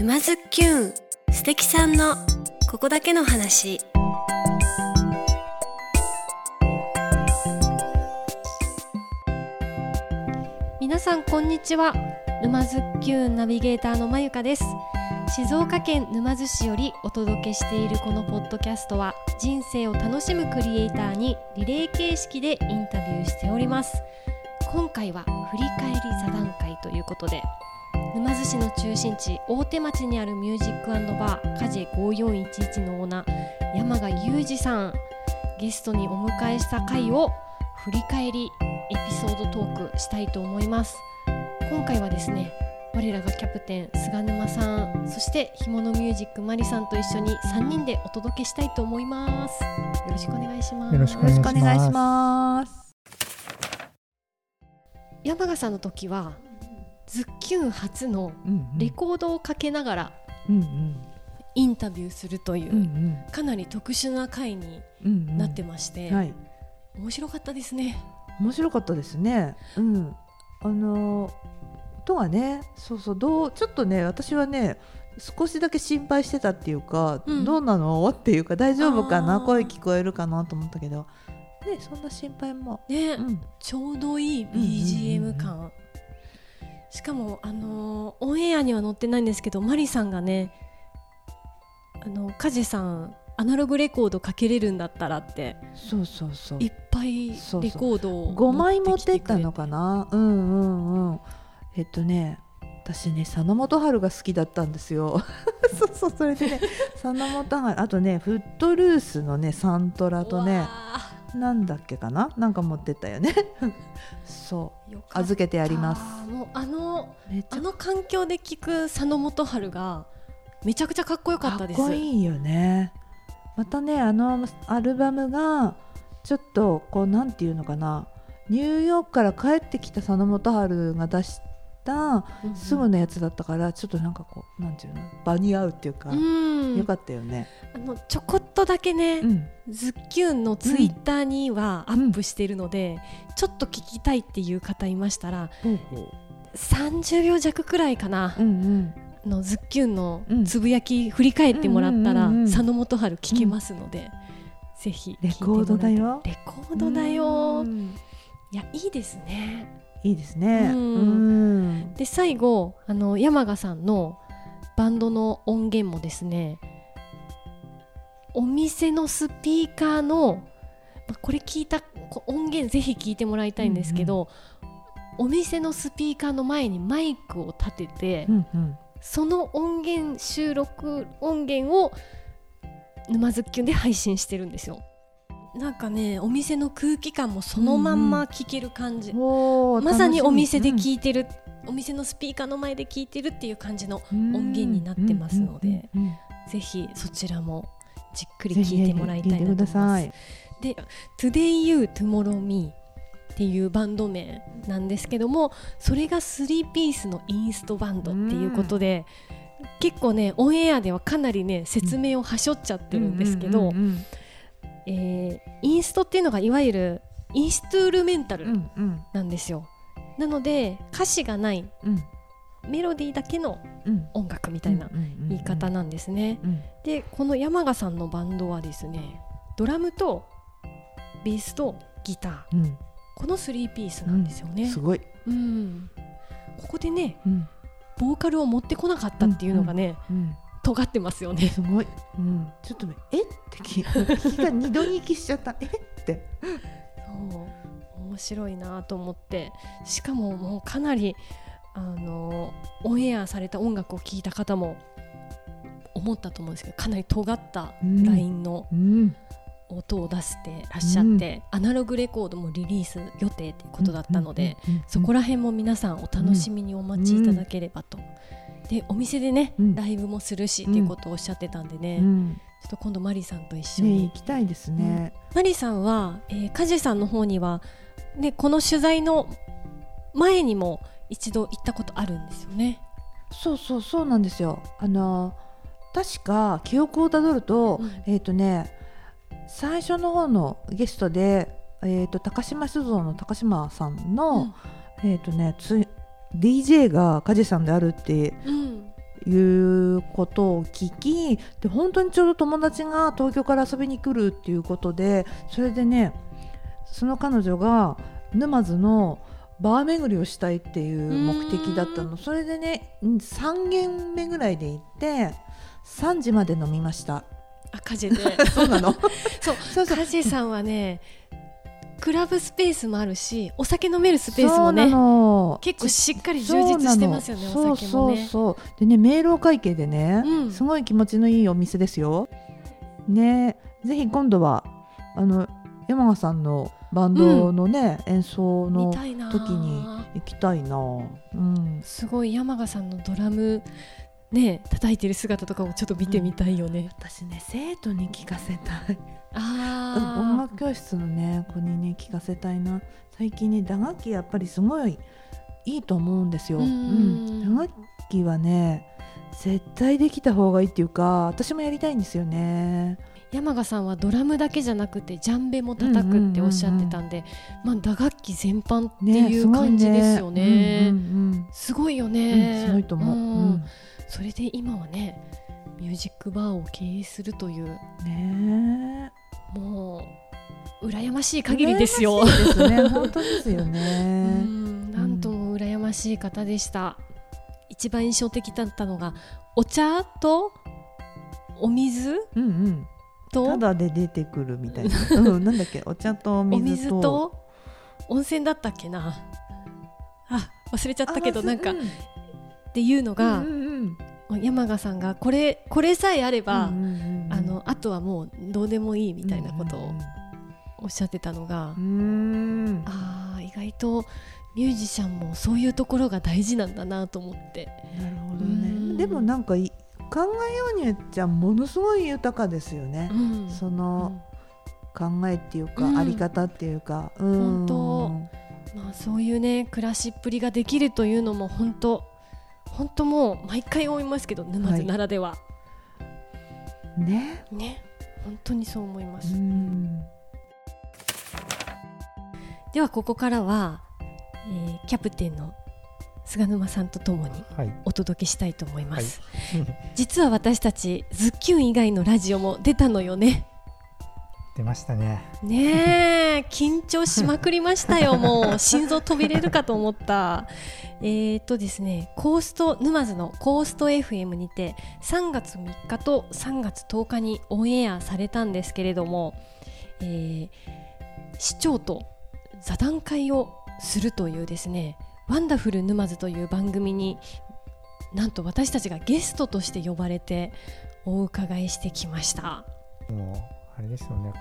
沼津きゅん素敵さんのここだけの話。皆さんこんにちは。沼津きゅんナビゲーターのまゆかです。静岡県沼津市よりお届けしているこのポッドキャストは人生を楽しむクリエイターにリレー形式でインタビューしております。今回は振り返り座談会ということで沼津市の中心地大手町にあるミュージックバーカジェ5411のオーナー山賀裕二さんゲストにお迎えした回を振り返りエピソードトークしたいと思います。今回はですね我らがキャプテン菅沼さんそしてひものミュージックマリさんと一緒に3人でお届けしたいと思います。よろしくお願いします。よろしくお願いします。山賀さんの時はズッキュン初のレコードをかけながらインタビューするというかなり特殊な回になってまして、面白かったですね。面白かったですね。うん。あの音がねそうそうどうちょっとね私はね少しだけ心配してたっていうか、うん、どうなの？っていうか大丈夫かな？声聞こえるかな？と思ったけど。ねそんな心配も。ね、うん、ちょうどいい BGM 感、しかもあのー、オンエアには載ってないんですけどマリさんがねあの梶さんアナログレコードかけれるんだったらってそうそうそう。いっぱいレコードを5枚持ってったのかな？うんうんうん。えっとね私ね佐野元春が好きだったんですよ。そうそうそれでね佐野元春あとねフットルースのねサントラとねなんだっけかな？なんか持ってったよね。そう。預けてやります。もうあのあの環境で聞く佐野元春がめちゃくちゃかっこよかったです。かっこいいよね。またねあのアルバムがちょっとこうなんていうのかな。ニューヨークから帰ってきた佐野元春が出したすぐのやつだったから、ちょっとなんかこうなんていうの？場に合うっていうか、うよかったよね。あのちょこっとだけね、うん、ズッキュンのツイッターにはアップしているので、うん、ちょっと聞きたいっていう方いましたら、うん、30秒弱くらいかな、うんうん。のズッキュンのつぶやき振り返ってもらったら、佐野元春聞けますので、ぜひレコードだよ。レコードだよ。いやいいですねいいですね。で最後あの山賀さんのバンドの音源もですねお店のスピーカーのこれ聞いた音源ぜひ聞いてもらいたいんですけど、うんうん、お店のスピーカーの前にマイクを立てて、うんうん、その音源収録音源を沼津きゅんで配信してるんですよ。なんかねお店の空気感もそのまんま聞ける感じ、うん、まさにお店で聞いてる、うん、お店のスピーカーの前で聞いてるっていう感じの音源になってますので、ぜひそちらもじっくり聞いてもらいたいなと思います。で「Today You Tomorrow Me」っていうバンド名なんですけどもそれが3ピースのインストバンドっていうことで、結構ねオンエアではかなりね説明をはしょっちゃってるんですけど、えー、インストっていうのがいわゆるインストゥールメンタルなんですよ、うんうん、なので歌詞がない、うん、メロディーだけの音楽みたいな言い方なんですね、でこの山賀さんのバンドはですねドラムとベースとギター、うん、この3ピースなんですよね、すごい、うん、ここでね、ボーカルを持ってこなかったっていうのがね、尖ってますよね。すごい。うん、ちょっとえ？って聞きが二度聞きしちゃった。え？って。そう。面白いなと思って。しかももうかなりあのオンエアされた音楽を聴いた方も思ったと思うんですけどかなり尖ったラインの音を出してらっしゃって、うん、アナログレコードもリリース予定ということだったので、そこら辺も皆さんお楽しみにお待ちいただければとでお店でね、うん、ライブもするしっていうことをおっしゃってたんでね、うん、ちょっと今度マリさんと一緒に、ね、行きたいですね、マリさんは、えー、梶さんの方には、ね、この取材の前にも一度行ったことあるんですよね。そうそうそうなんですよ。あの確か記憶をたどると、うん、えっ、ー、とね最初の方のゲストで、えーと、高島酒造の高島さんの、えっ、ー、とねつ DJ が梶さんであるっていうことを聞きで本当にちょうど友達が東京から遊びに来るっていうことでそれでねその彼女が沼津のバー巡りをしたいっていう目的だったの。それでねうん3軒目ぐらいで行って3時まで飲みました。あカジェで。そうなの。そうそうそう。カジェさんはねクラブスペースもあるしお酒飲めるスペースもねの。結構しっかり充実してますよねお酒もね。そうそう。そうでね明朗会計でね、うん。すごい気持ちのいいお店ですよ。ねぜひ今度はあの山賀さんのバンドのね、演奏見の時に行きたいなうん。すごい山賀さんのドラムね叩いてる姿とかもちょっと見てみたいよね、私ね生徒に聞かせたい。ああ音楽教室のね子にね聞かせたいな。最近ね打楽器やっぱりすごいいいと思うんですよ、うん。うん打楽器はね絶対できた方がいいっていうか私もやりたいんですよね。山賀さんはドラムだけじゃなくてジャンベも叩くっておっしゃってたんで、まあ、打楽器全般っていう感じですよね。うんうんすごいようんね、うんすごいと思う、ん。うんそれで今はねミュージックバーを経営するというねもう羨ましいえ限りですよ。羨。ましいですね。本当ですようねんなんとも羨ましい方でした。一番印象的だったのがお茶とお水うんうん。とただで出てくるみたいな、うん、なんだっけ？お茶とおお水水とと温泉だったっけな。あ忘れちゃったけどあなんかっうん。ていうのがうん、うんうん山賀さんがこれこれさえあれば、うんうんうんあのあとはもうどうでもいいみたいなことをおっしゃってたのが、うん。うんあー意外とミュージシャンもそういうところが大事なんだなと思って。なるほどうん。ねでもなんかい考えようによっちゃものすごい豊かですよね、うん。その考えっていうか、うん。あり方っていうか、うん、本当。まあ、そういうね暮らしっぷりができるというのも本当本当もう毎回思いますけど沼津ならでは、ね、ね。本当にそう思いまうす、ん、ではここからは、えーキャプテンの菅沼さんとともにはい。お届けしたいと思います、はい。実は私たちズッキュン以外のラジオも出たのよね。出ましたね。ねえ。緊張しまくりましたよもう。心臓飛び出るかと思ったえーとですねコースト沼津のコースト FM にて3月3日と3月10日にオンエアされたんですけれども、えー市長と座談会をするというですねワンダフル沼津という番組になんと私たちがゲストとして呼ばれてお伺いしてきました。もうあれですよね。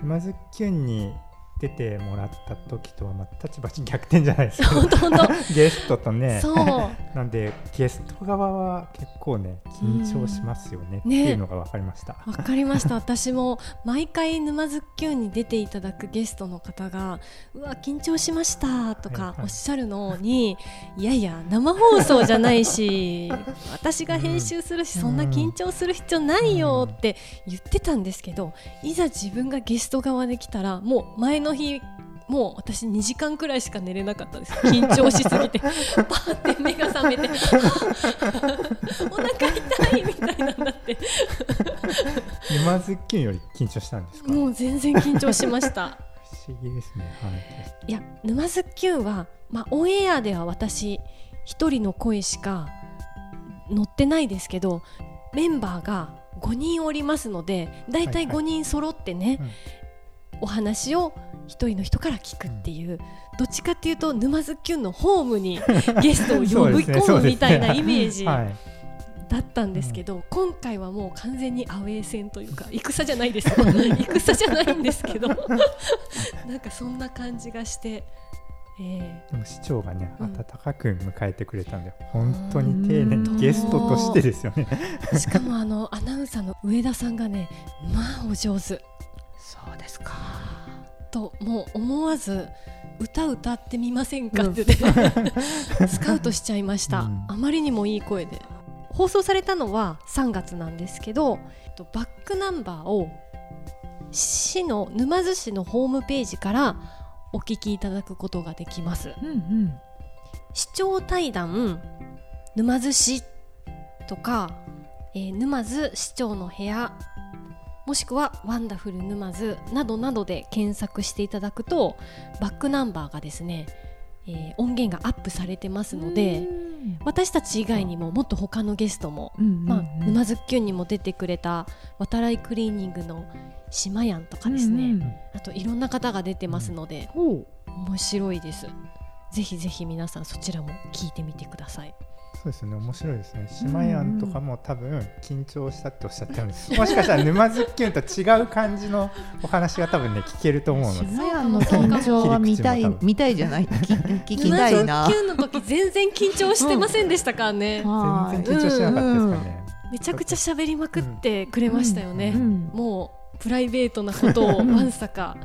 今ズッキュンに出てもらった時とはまた立場逆転じゃないですか。ゲストとね。そうなんでゲスト側は結構ね緊張しますよねっていうのが分かりました。わかりました。私も毎回沼津きゅんに出ていただくゲストの方がうわ緊張しましたとかおっしゃるのに、いやいや生放送じゃないし私が編集するし、うん。そんな緊張する必要ないよって言ってたんですけどいざ自分がゲスト側で来たらもう前の日もう私2時間くらいしか寝れなかったです緊張しすぎて パーって目が覚めて お腹痛いみたいなんだって今ズッキュンより緊張したんですか？もう全然緊張しました。不思議ですね。はい。いや沼津 Q は、まあ、オンエアでは私一人の声しか載ってないですけどメンバーが5人おりますのでだいたいはいはい5人揃ってね、お話を一人の人から聞くっていう、どっちかっていうと沼津 Q のホームに ゲストを呼び込むみたいなイメージはい。だったんですけど、今回はもう完全にアウェー戦というか戦じゃないです。よ 戦じゃないんですけど なんかそんな感じがして、えでも市長がね、うん。温かく迎えてくれたんで本当に丁寧にゲストとしてですよね。ーしかもあのアナウンサーの上田さんがねまあお上手。そうですかともう思わず歌歌ってみませんかってね、スカウトしちゃいました、うん。あまりにもいい声で。放送されたのは3月なんですけどえっとバックナンバーを市の沼津市のホームページからお聞きいただくことができます。うんうん。市長対談沼津市とか、えー沼津市長の部屋もしくはワンダフル沼津などなどで検索していただくとバックナンバーがですね、えー音源がアップされてますので私たち以外にももっと他のゲストも、まあ、沼津きゅんにも出てくれた渡来クリーニングの島やんとかですね、あといろんな方が出てますので、面白いです。ぜひぜひ皆さんそちらも聞いてみてくださいそうですね面白いですね。島やんとかも多分緊張したっておっしゃってるんです。もしかしたら沼津きゅんと違う感じのお話が多分ね聞けると思うので島屋の緊張は見たい見たいじゃない。聞 聞きたいな。沼津きゅんの時全然緊張してませんでしたからね、は全然緊張してなかったですかね、めちゃくちゃ喋りまくってくれましたよね、うん。もうプライベートなことをわんさか。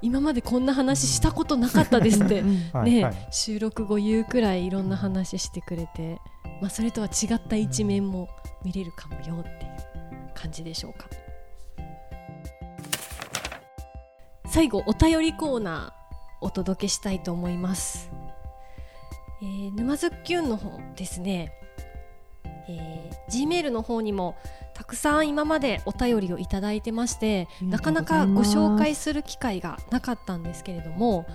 今までこんな話したことなかったですって、うん。ねはいはい。収録後言うくらいいろんな話してくれて、まあ、それとは違った一面も見れるかもよっていう感じでしょうか。最後お便りコーナーお届けしたいと思います、えー、沼津きゅんの方ですね、えー、G メールの方にもたくさん今までお便りをいただいてましてなかなかご紹介する機会がなかったんですけれども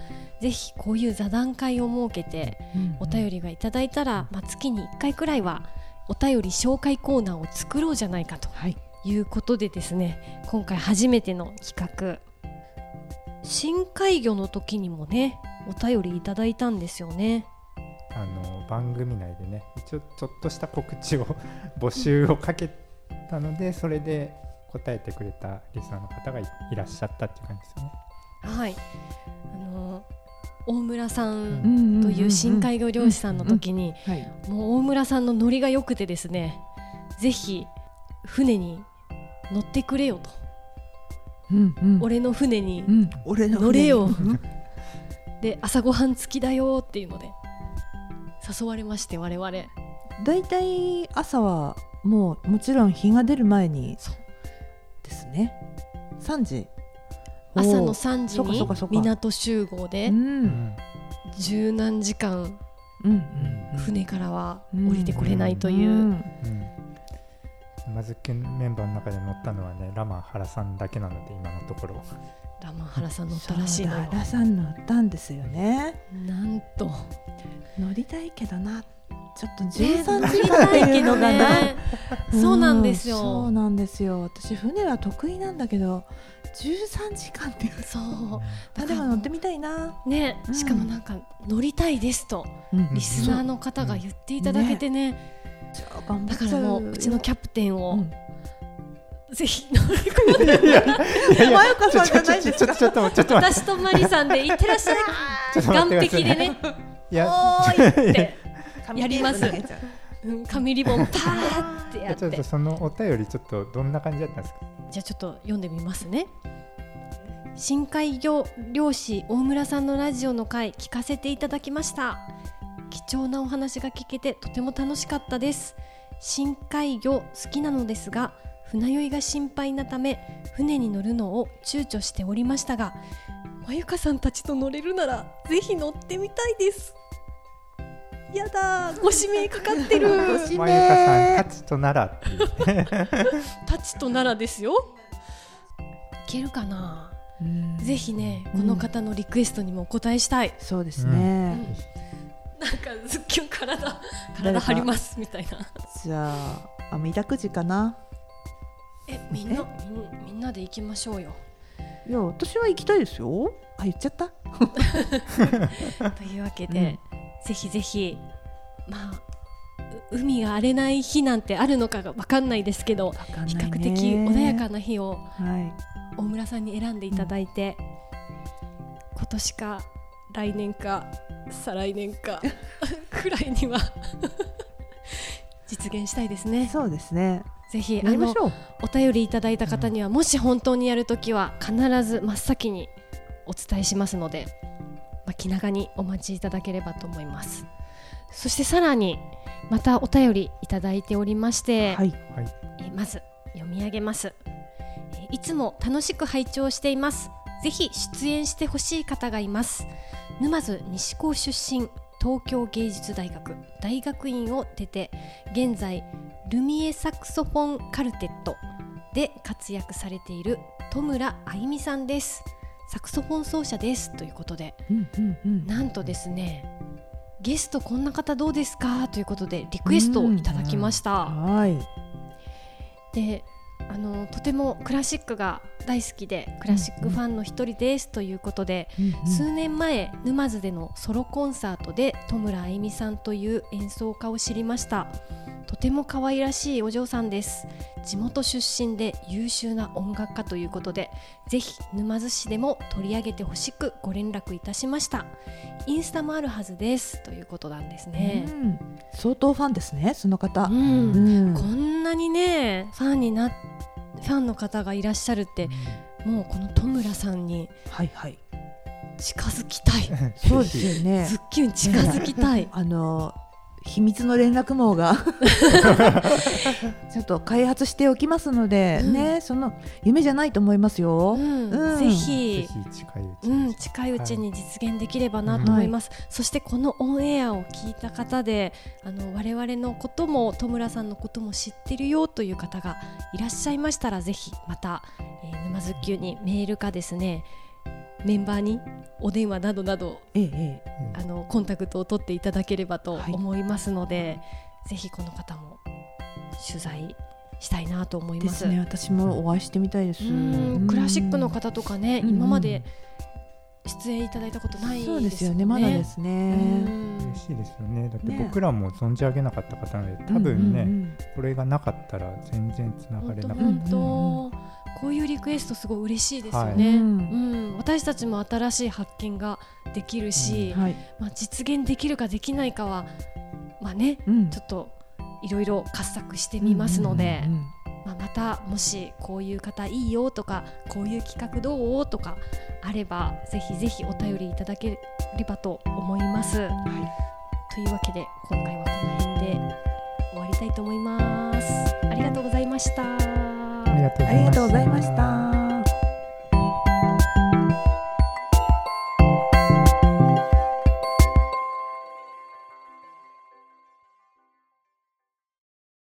ぜひこういう座談会を設けてお便りがいただいたら、まあ、月に1回くらいはお便り紹介コーナーを作ろうじゃないかとはい。いうことでですね今回初めての企画。深海魚の時にもねお便りいただいたんですよね。あの番組内でね一応ちょっとした告知を募集をかけたのでそれで答えてくれたリスナーの方がいいらっしゃったっていう感じですよね。はい。あの大村さうんんという深海魚漁師さんの時にはい。もう大村さんのノリが良くてですねぜひ船に乗ってくれよと。うんうん。俺の船に乗れよ。うん。で朝ごはん付きだよっていうので誘われまして我々。だいたい朝はもうもちろん日が出る前にそう。ですね。3時。朝のおー3時そうかそうにかそうか。港集合で十何時間うん。船からはうん。降りてこれないという、うん。うん。沼津県メンバーの中で乗ったのはねラマ原さんだけなので今のところラマハラさん乗ったらしいのよ。ラさん乗ったんですよね。なんと。乗りたいけどなちょっとね。13乗時間っていうのがな、そうなんですよ、そうなんですよ。私船は得意なんだけど13時間っていう。そう。あでも乗ってみたいな、ね、うん。しかもなんか乗りたいですとリスナーの方が言っていただけてね,、じゃあ頑張だからもううちのキャプテンを、うん。ぜひ乗り込んでいやさんじゃないんですか。ちょっとちょっと待って。私とマリさんで行ってらっしゃい。岸壁でね。いや。おーいって、紙やります。紙リボン パーってやっちょってとそのお便りちょっとどんな感じだったんですか？じゃあちょっと読んでみますね。深海魚漁師大村さんのラジオの回聞かせていただきました。貴重なお話が聞けてとても楽しかったです。深海魚好きなのですが船酔いが心配なため船に乗るのを躊躇しておりましたがまゆかさんたちと乗れるならぜひ乗ってみたいですやだーご指名かかってる。まゆかさん名たちとならってタチと奈良ですよ。いけるかな？うん。ぜひね、この方のリクエストにもお答えしたい。そうですね、なんかズッキュン体誰体か張りますみたいな。じゃあ網だくじかな？えみんなみんみんなで行きましょうよ。いや私は行きたいですよ。あ言っちゃった？というわけで、ぜひぜひまあう海が荒れない日なんてあるのかがわかんないですけど、比較的穏やかな日をはい。大村さんに選んでいただいて、今年か来年か再来年か くらいには 実現したいですね。そうですね。ぜひあのお便りいただいた方には、もし本当にやるときは必ず真っ先にお伝えしますので、まあ、気長にお待ちいただければと思います。そしてさらにまたお便りいただいておりまして、はい。えーまず読み上げます、えーいつも楽しく拝聴しています。ぜひ出演してほしい方がいます。沼津西高出身東京芸術大学大学院を出て現在ルミエサクソフォンカルテットで活躍されている戸村あゆみさんですサクソフォン奏者ですということでうんうんうん。なんとですねゲストこんな方どうですかということでリクエストをいただきました、はい。であのとてもクラシックが大好きでクラシックファンの一人ですということで、うんうん。数年前沼津でのソロコンサートで戸村あゆみさんという演奏家を知りましたとても可愛らしいお嬢さんです。地元出身で優秀な音楽家ということでぜひ沼津市でも取り上げてほしくご連絡いたしました。インスタもあるはずです。ということなんですね、うん。相当ファンですねその方。う、うん。んこんなにねファンになファンの方がいらっしゃるってもうこの戸村さんにはいはい。近づきたい。そうですよね。ズッキュン近づきたい。あの秘密の連絡網が。ちょっと開発しておきますので、うん。ねその夢じゃないと思いますよ。うん。うん。ぜぜひひ近いうちに。うん、近いうちに実現できればなと思います、そしてこのオンエアを聞いた方であの我々のことも戸村さんのことも知ってるよという方がいらっしゃいましたらぜひまた、えー沼津急にメールかですねメンバーにお電話などなどええええ。あのコンタクトを取っていただければとはい。思いますので、ぜひこの方も取材したいなと思いま。ですすね。私もお会いしてみたいです。うん。クラシックの方とかね、うん。今まで出演いただいたことないですよね。そうですよね。まだですうね。ん。嬉しいですよね。だってね。僕らも存じ上げなかった方なので多分ね、うんうんこれがなかったら全然つながれなかっ本当、こういうリクエストすごい嬉しいですようんね。ううんん、私たちも新しい発見ができるし、はい。まあ実現できるかできないかはまあねうんちょっといろいろ掘削してみますので、うんうんまあ、またもしこういう方いいよとかこういう企画どうとかあればぜひぜひお便りいただければと思います。うんはい。というわけで今回はこの辺で終わりたいと思います。ありがとうございましたありがとうございました。